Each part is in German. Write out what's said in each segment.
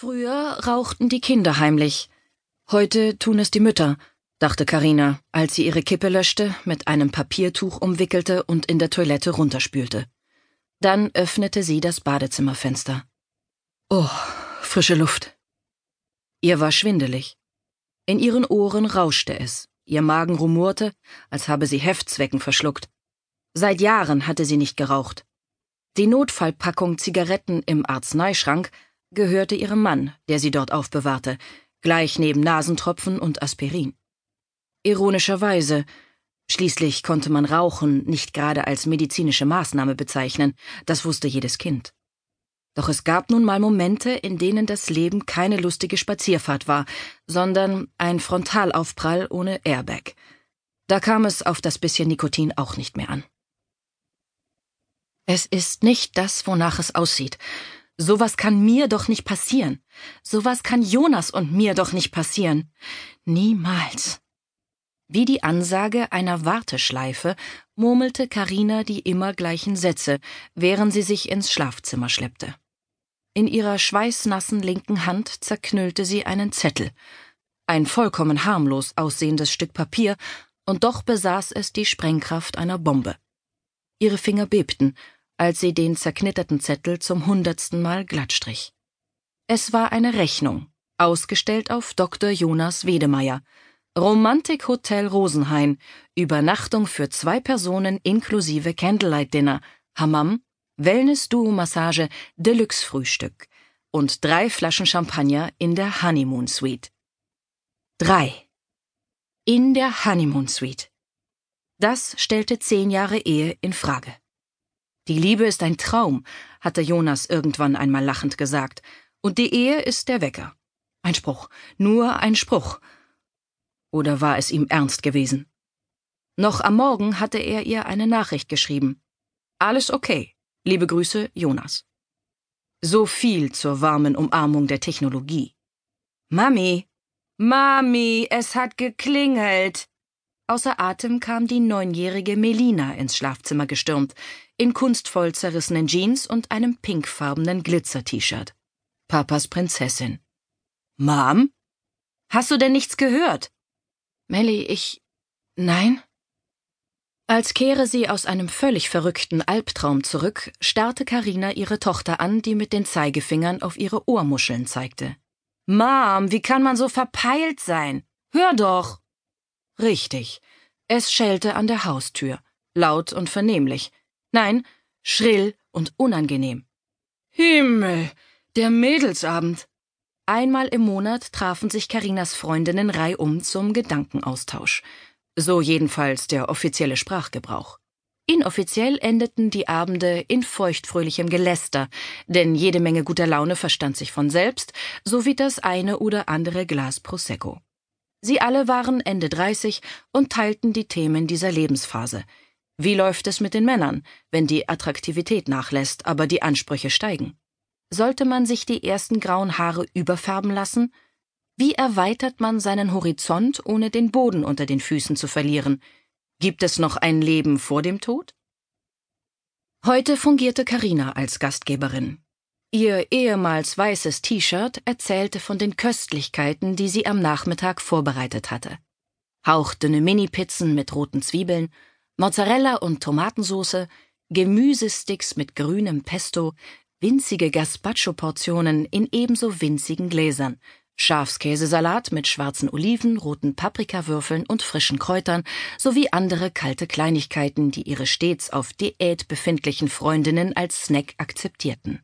Früher rauchten die Kinder heimlich. Heute tun es die Mütter, dachte Karina, als sie ihre Kippe löschte, mit einem Papiertuch umwickelte und in der Toilette runterspülte. Dann öffnete sie das Badezimmerfenster. Oh, frische Luft. Ihr war schwindelig. In ihren Ohren rauschte es, ihr Magen rumorte, als habe sie Heftzwecken verschluckt. Seit Jahren hatte sie nicht geraucht. Die Notfallpackung Zigaretten im Arzneischrank gehörte ihrem Mann, der sie dort aufbewahrte, gleich neben Nasentropfen und Aspirin. Ironischerweise, schließlich konnte man Rauchen nicht gerade als medizinische Maßnahme bezeichnen, das wusste jedes Kind. Doch es gab nun mal Momente, in denen das Leben keine lustige Spazierfahrt war, sondern ein Frontalaufprall ohne Airbag. Da kam es auf das bisschen Nikotin auch nicht mehr an. Es ist nicht das, wonach es aussieht, Sowas kann mir doch nicht passieren. Sowas kann Jonas und mir doch nicht passieren. Niemals. Wie die Ansage einer Warteschleife murmelte Karina die immer gleichen Sätze, während sie sich ins Schlafzimmer schleppte. In ihrer schweißnassen linken Hand zerknüllte sie einen Zettel, ein vollkommen harmlos aussehendes Stück Papier, und doch besaß es die Sprengkraft einer Bombe. Ihre Finger bebten, als sie den zerknitterten Zettel zum hundertsten Mal glattstrich. Es war eine Rechnung, ausgestellt auf Dr. Jonas Wedemeyer. Romantik Hotel Rosenhain, Übernachtung für zwei Personen inklusive Candlelight Dinner, Hammam, Wellness Duo Massage, Deluxe Frühstück und drei Flaschen Champagner in der Honeymoon Suite. Drei. In der Honeymoon Suite. Das stellte zehn Jahre Ehe in Frage. Die Liebe ist ein Traum, hatte Jonas irgendwann einmal lachend gesagt, und die Ehe ist der Wecker. Ein Spruch, nur ein Spruch. Oder war es ihm ernst gewesen? Noch am Morgen hatte er ihr eine Nachricht geschrieben. Alles okay. Liebe Grüße, Jonas. So viel zur warmen Umarmung der Technologie. Mami, Mami, es hat geklingelt. Außer Atem kam die neunjährige Melina ins Schlafzimmer gestürmt, in kunstvoll zerrissenen Jeans und einem pinkfarbenen Glitzer-T-Shirt. Papas Prinzessin. Mom? Hast du denn nichts gehört? Melly, ich. Nein? Als kehre sie aus einem völlig verrückten Albtraum zurück, starrte Karina ihre Tochter an, die mit den Zeigefingern auf ihre Ohrmuscheln zeigte. Mom, wie kann man so verpeilt sein? Hör doch! Richtig. Es schellte an der Haustür, laut und vernehmlich. Nein, schrill und unangenehm. Himmel, der Mädelsabend. Einmal im Monat trafen sich Karinas Freundinnen reihum zum Gedankenaustausch. So jedenfalls der offizielle Sprachgebrauch. Inoffiziell endeten die Abende in feuchtfröhlichem Geläster, denn jede Menge guter Laune verstand sich von selbst, sowie das eine oder andere Glas Prosecco. Sie alle waren Ende 30 und teilten die Themen dieser Lebensphase. Wie läuft es mit den Männern, wenn die Attraktivität nachlässt, aber die Ansprüche steigen? Sollte man sich die ersten grauen Haare überfärben lassen? Wie erweitert man seinen Horizont, ohne den Boden unter den Füßen zu verlieren? Gibt es noch ein Leben vor dem Tod? Heute fungierte Karina als Gastgeberin. Ihr ehemals weißes T-Shirt erzählte von den Köstlichkeiten, die sie am Nachmittag vorbereitet hatte. Hauchdünne Mini-Pizzen mit roten Zwiebeln, Mozzarella und Tomatensoße, Gemüsesticks mit grünem Pesto, winzige Gazpacho-Portionen in ebenso winzigen Gläsern, Schafskäsesalat mit schwarzen Oliven, roten Paprikawürfeln und frischen Kräutern sowie andere kalte Kleinigkeiten, die ihre stets auf Diät befindlichen Freundinnen als Snack akzeptierten.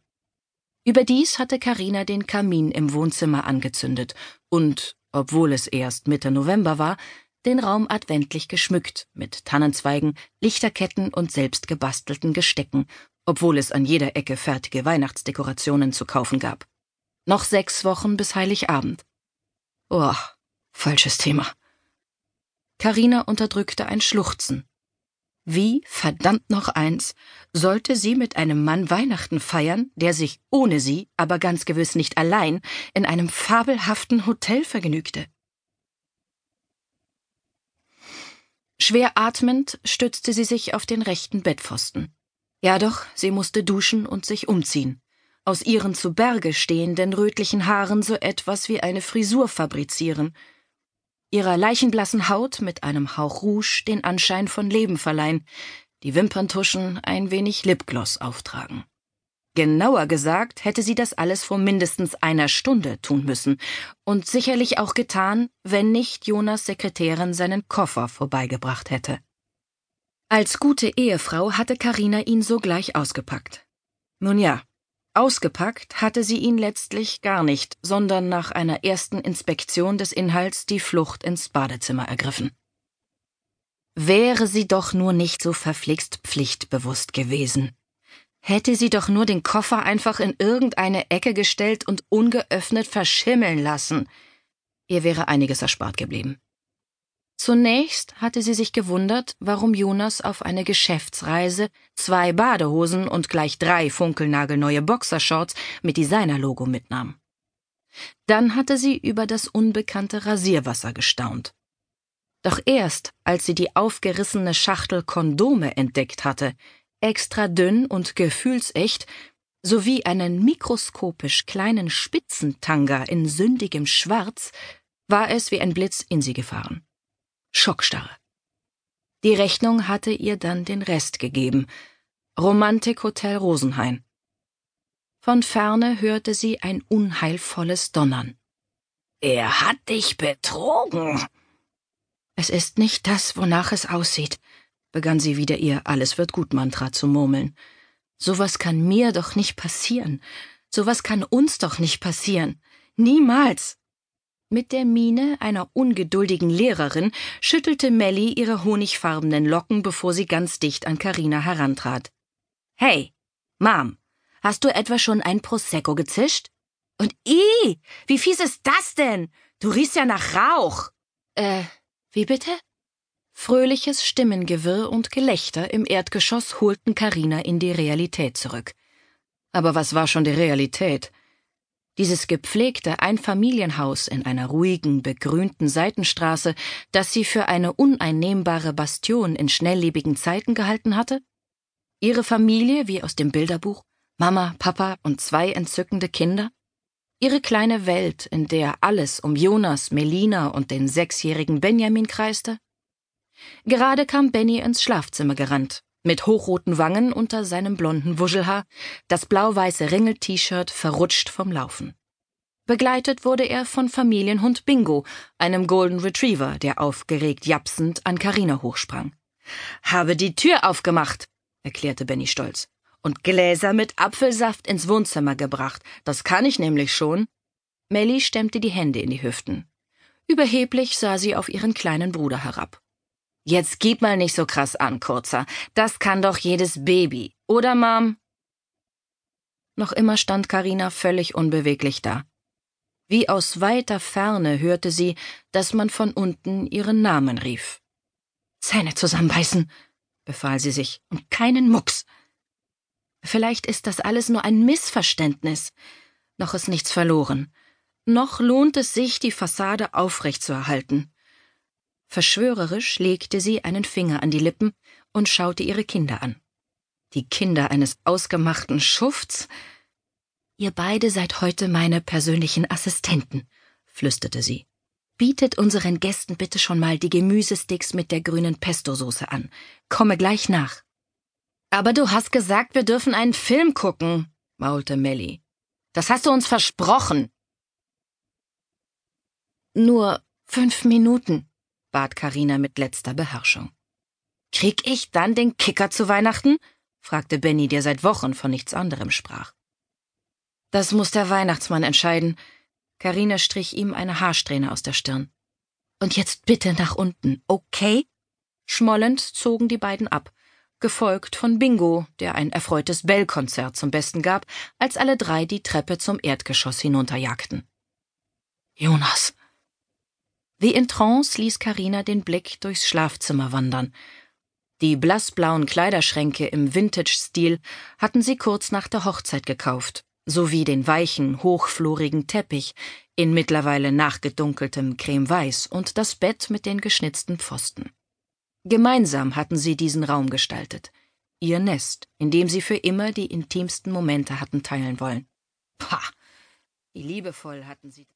Überdies hatte Karina den Kamin im Wohnzimmer angezündet und, obwohl es erst Mitte November war, den Raum adventlich geschmückt mit Tannenzweigen, Lichterketten und selbstgebastelten Gestecken, obwohl es an jeder Ecke fertige Weihnachtsdekorationen zu kaufen gab. Noch sechs Wochen bis Heiligabend. Oh, falsches Thema. Karina unterdrückte ein Schluchzen wie, verdammt noch eins, sollte sie mit einem Mann Weihnachten feiern, der sich ohne sie, aber ganz gewiss nicht allein, in einem fabelhaften Hotel vergnügte? Schwer atmend stützte sie sich auf den rechten Bettpfosten. Ja doch, sie musste duschen und sich umziehen. aus ihren zu Berge stehenden rötlichen Haaren so etwas wie eine Frisur fabrizieren, ihrer leichenblassen Haut mit einem Hauch Rouge den Anschein von Leben verleihen, die Wimperntuschen ein wenig Lipgloss auftragen. Genauer gesagt hätte sie das alles vor mindestens einer Stunde tun müssen und sicherlich auch getan, wenn nicht Jonas Sekretärin seinen Koffer vorbeigebracht hätte. Als gute Ehefrau hatte Karina ihn sogleich ausgepackt. Nun ja, ausgepackt hatte sie ihn letztlich gar nicht, sondern nach einer ersten Inspektion des Inhalts die Flucht ins Badezimmer ergriffen. Wäre sie doch nur nicht so verflixt pflichtbewusst gewesen. Hätte sie doch nur den Koffer einfach in irgendeine Ecke gestellt und ungeöffnet verschimmeln lassen. Ihr wäre einiges erspart geblieben. Zunächst hatte sie sich gewundert, warum Jonas auf eine Geschäftsreise zwei Badehosen und gleich drei funkelnagelneue Boxershorts mit Designerlogo mitnahm. Dann hatte sie über das unbekannte Rasierwasser gestaunt. Doch erst, als sie die aufgerissene Schachtel Kondome entdeckt hatte, extra dünn und gefühlsecht, sowie einen mikroskopisch kleinen Spitzentanga in sündigem Schwarz, war es wie ein Blitz in sie gefahren. Schockstarre. Die Rechnung hatte ihr dann den Rest gegeben. Romantik Hotel Rosenhain. Von ferne hörte sie ein unheilvolles Donnern. Er hat dich betrogen. Es ist nicht das, wonach es aussieht, begann sie wieder ihr Alles wird gut Mantra zu murmeln. Sowas kann mir doch nicht passieren. Sowas kann uns doch nicht passieren. Niemals. Mit der Miene einer ungeduldigen Lehrerin schüttelte Melly ihre honigfarbenen Locken, bevor sie ganz dicht an Karina herantrat. Hey, Mom, hast du etwa schon ein Prosecco gezischt? Und i, wie fies ist das denn? Du riechst ja nach Rauch. Äh, wie bitte? Fröhliches Stimmengewirr und Gelächter im Erdgeschoss holten Karina in die Realität zurück. Aber was war schon die Realität? Dieses gepflegte Einfamilienhaus in einer ruhigen, begrünten Seitenstraße, das sie für eine uneinnehmbare Bastion in schnelllebigen Zeiten gehalten hatte? Ihre Familie wie aus dem Bilderbuch? Mama, Papa und zwei entzückende Kinder? Ihre kleine Welt, in der alles um Jonas, Melina und den sechsjährigen Benjamin kreiste? Gerade kam Benny ins Schlafzimmer gerannt, mit hochroten Wangen unter seinem blonden Wuschelhaar, das blau-weiße Ringel-T-Shirt verrutscht vom Laufen. Begleitet wurde er von Familienhund Bingo, einem Golden Retriever, der aufgeregt japsend an Karina hochsprang. Habe die Tür aufgemacht, erklärte Benny stolz, und Gläser mit Apfelsaft ins Wohnzimmer gebracht. Das kann ich nämlich schon. Melly stemmte die Hände in die Hüften. Überheblich sah sie auf ihren kleinen Bruder herab. Jetzt gib mal nicht so krass an, Kurzer. Das kann doch jedes Baby, oder, Mom? Noch immer stand Karina völlig unbeweglich da. Wie aus weiter Ferne hörte sie, dass man von unten ihren Namen rief. Zähne zusammenbeißen, befahl sie sich, und keinen Mucks. Vielleicht ist das alles nur ein Missverständnis. Noch ist nichts verloren. Noch lohnt es sich, die Fassade aufrechtzuerhalten. Verschwörerisch legte sie einen Finger an die Lippen und schaute ihre Kinder an. Die Kinder eines ausgemachten Schufts? Ihr beide seid heute meine persönlichen Assistenten, flüsterte sie. Bietet unseren Gästen bitte schon mal die Gemüsesticks mit der grünen Pesto-Soße an. Komme gleich nach. Aber du hast gesagt, wir dürfen einen Film gucken, maulte Melly. Das hast du uns versprochen. Nur fünf Minuten, bat Karina mit letzter Beherrschung. Krieg ich dann den Kicker zu Weihnachten? fragte Benny, der seit Wochen von nichts anderem sprach. Das muss der Weihnachtsmann entscheiden. Karina strich ihm eine Haarsträhne aus der Stirn. Und jetzt bitte nach unten, okay? Schmollend zogen die beiden ab, gefolgt von Bingo, der ein erfreutes Bellkonzert zum Besten gab, als alle drei die Treppe zum Erdgeschoss hinunterjagten. Jonas, wie in Trance ließ Karina den Blick durchs Schlafzimmer wandern. Die blassblauen Kleiderschränke im Vintage-Stil hatten sie kurz nach der Hochzeit gekauft, sowie den weichen, hochflorigen Teppich in mittlerweile nachgedunkeltem Cremeweiß und das Bett mit den geschnitzten Pfosten. Gemeinsam hatten sie diesen Raum gestaltet, ihr Nest, in dem sie für immer die intimsten Momente hatten teilen wollen. Pah! Wie liebevoll hatten sie